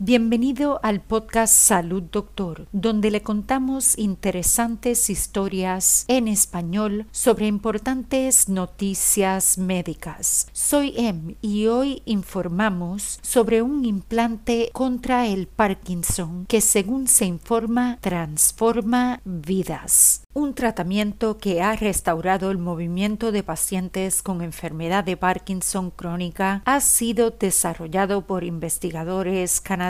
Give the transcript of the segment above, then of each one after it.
Bienvenido al podcast Salud Doctor, donde le contamos interesantes historias en español sobre importantes noticias médicas. Soy Em y hoy informamos sobre un implante contra el Parkinson que según se informa transforma vidas un tratamiento que ha restaurado el movimiento de pacientes con enfermedad de Parkinson crónica ha sido desarrollado por investigadores canadienses.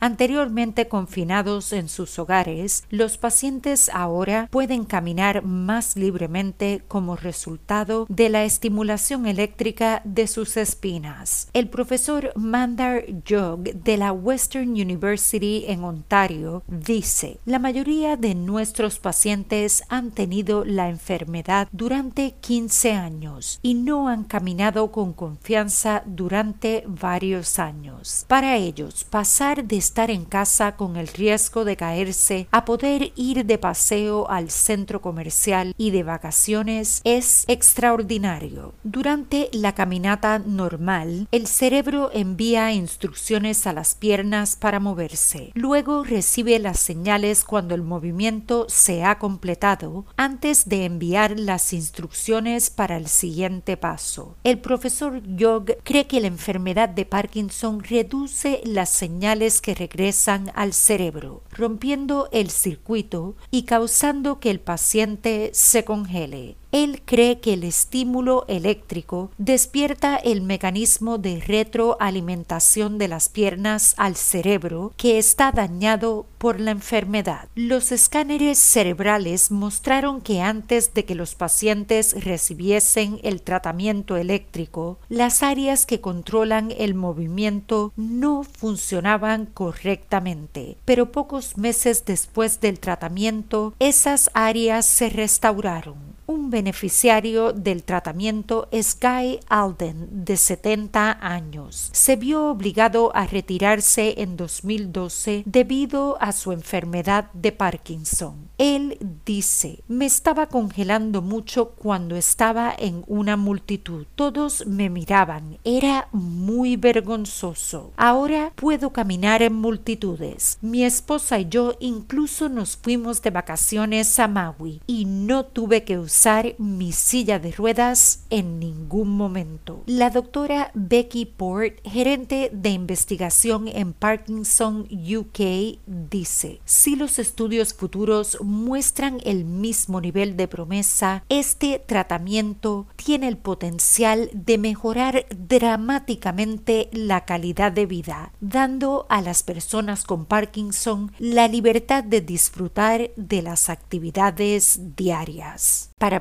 Anteriormente confinados en sus hogares, los pacientes ahora pueden caminar más libremente como resultado de la estimulación eléctrica de sus espinas. El profesor Mandar Jog de la Western University en Ontario dice, la mayoría de nuestros pacientes han tenido la enfermedad durante 15 años y no han caminado con confianza durante varios años. Para ellos, pasar de estar en casa con el riesgo de caerse a poder ir de paseo al centro comercial y de vacaciones es extraordinario. Durante la caminata normal, el cerebro envía instrucciones a las piernas para moverse. Luego recibe las señales cuando el movimiento se ha completado antes de enviar las instrucciones para el siguiente paso. El profesor Yog cree que la enfermedad de Parkinson reduce las señales que regresan al cerebro, rompiendo el circuito y causando que el paciente se congele. Él cree que el estímulo eléctrico despierta el mecanismo de retroalimentación de las piernas al cerebro que está dañado por la enfermedad. Los escáneres cerebrales mostraron que antes de que los pacientes recibiesen el tratamiento eléctrico, las áreas que controlan el movimiento no funcionaban correctamente, pero pocos meses después del tratamiento esas áreas se restauraron. Beneficiario del tratamiento Guy Alden, de 70 años. Se vio obligado a retirarse en 2012 debido a su enfermedad de Parkinson. Él dice, me estaba congelando mucho cuando estaba en una multitud. Todos me miraban. Era muy vergonzoso. Ahora puedo caminar en multitudes. Mi esposa y yo incluso nos fuimos de vacaciones a Maui y no tuve que usar mi silla de ruedas en ningún momento. La doctora Becky Port, gerente de investigación en Parkinson UK, dice, si los estudios futuros muestran el mismo nivel de promesa, este tratamiento tiene el potencial de mejorar dramáticamente la calidad de vida, dando a las personas con Parkinson la libertad de disfrutar de las actividades diarias. Para